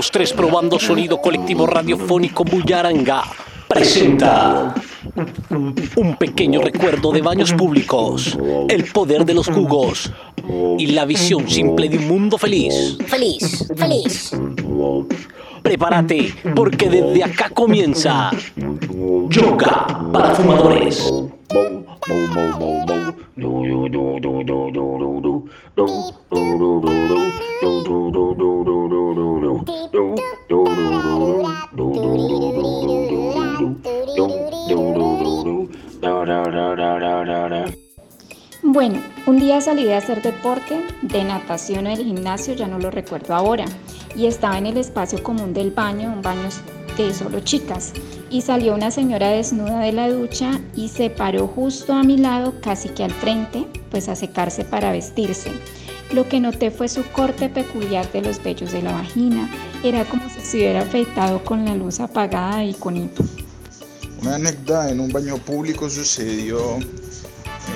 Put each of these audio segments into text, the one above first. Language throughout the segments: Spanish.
dos, tres, probando sonido colectivo radiofónico Bullaranga. Presenta un pequeño recuerdo de baños públicos, el poder de los jugos y la visión simple de un mundo feliz. Feliz, feliz. Prepárate, porque desde acá comienza Yoga para Fumadores. Bueno, un día salí de hacer deporte, de natación o del gimnasio, ya no lo recuerdo ahora, y estaba en el espacio común del baño, un baño de solo chicas, y salió una señora desnuda de la ducha y se paró justo a mi lado, casi que al frente, pues a secarse para vestirse. Lo que noté fue su corte peculiar de los vellos de la vagina. Era como si se hubiera afeitado con la luz apagada y con hipo. Una anécdota en un baño público sucedió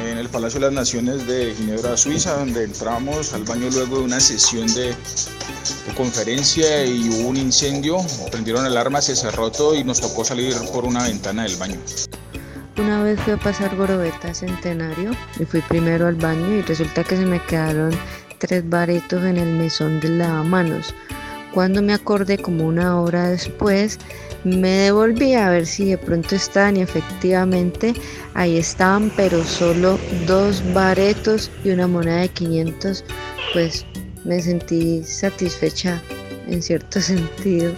en el Palacio de las Naciones de Ginebra, Suiza, donde entramos al baño luego de una sesión de, conferencia y hubo un incendio, prendieron alarma, se cerró todo y nos tocó salir por una ventana del baño. Una vez fui a pasar Gorobeta Centenario y fui primero al baño y resulta que se me quedaron tres baretos en el mesón de lavamanos. Cuando me acordé como una hora después, me devolví a ver si de pronto estaban y efectivamente ahí estaban, pero solo dos baretos y una moneda de 500. Pues me sentí satisfecha en cierto sentido.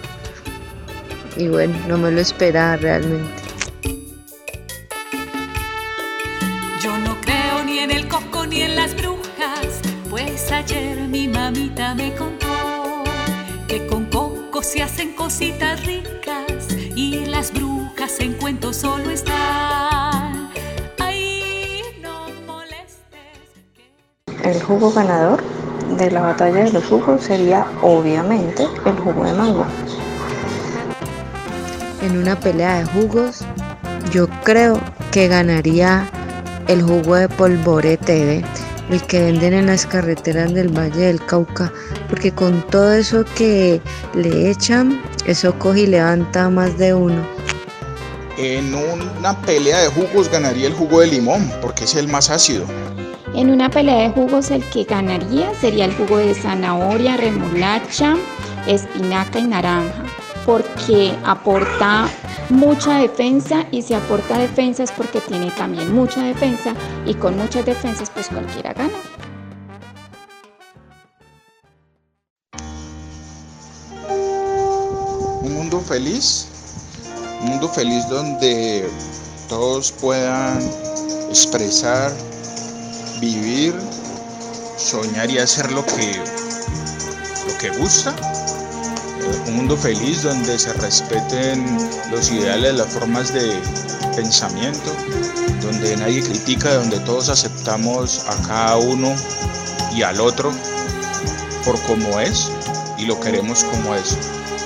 Y bueno, no me lo esperaba realmente. Yo no creo ni en el coco ni en las brujas, pues ayer mi mamita me contó se hacen cositas ricas y las brujas en cuento solo están. Ay, no molestes. que- El jugo ganador de la batalla de los jugos sería obviamente el jugo de mango. En una pelea de jugos, yo creo que ganaría el jugo de polvorete. El que venden en las carreteras del Valle del Cauca, porque con todo eso que le echan, eso coge y levanta a más de uno. En una pelea de jugos ganaría el jugo de limón, porque es el más ácido. En una pelea de jugos el que ganaría sería el jugo de zanahoria, remolacha, espinaca y naranja, porque aporta mucha defensa y si aporta defensa es porque tiene también mucha defensa y con muchas defensas pues cualquiera gana. Un mundo feliz, un mundo feliz donde todos puedan expresar, vivir, soñar y hacer lo que, lo que gusta. Un mundo feliz donde se respeten los ideales, las formas de pensamiento, donde nadie critica, donde todos aceptamos a cada uno y al otro por como es y lo queremos como es.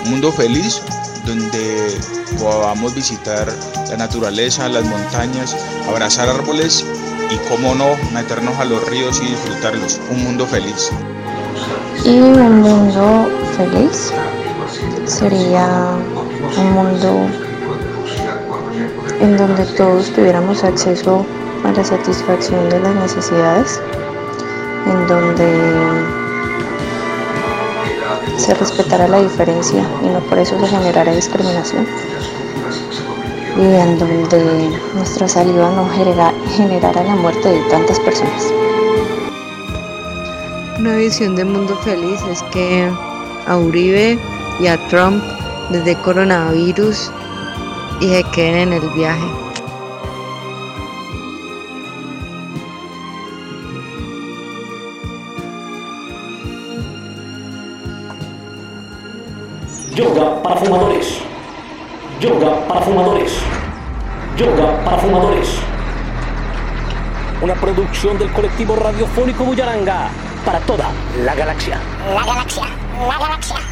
Un mundo feliz donde podamos visitar la naturaleza, las montañas, abrazar árboles y, cómo no, meternos a los ríos y disfrutarlos. Un mundo feliz. Y un mundo feliz sería un mundo en donde todos tuviéramos acceso a la satisfacción de las necesidades, en donde se respetara la diferencia y no por eso se generara discriminación, y en donde nuestra saliva no genera- generara la muerte de tantas personas. Una visión de mundo feliz es que a Uribe y a Trump les dé coronavirus y se queden en el viaje. Yoga para fumadores. Yoga para fumadores. Yoga para fumadores. Una producción del colectivo radiofónico Bullaranga para toda la galaxia. La galaxia, la galaxia.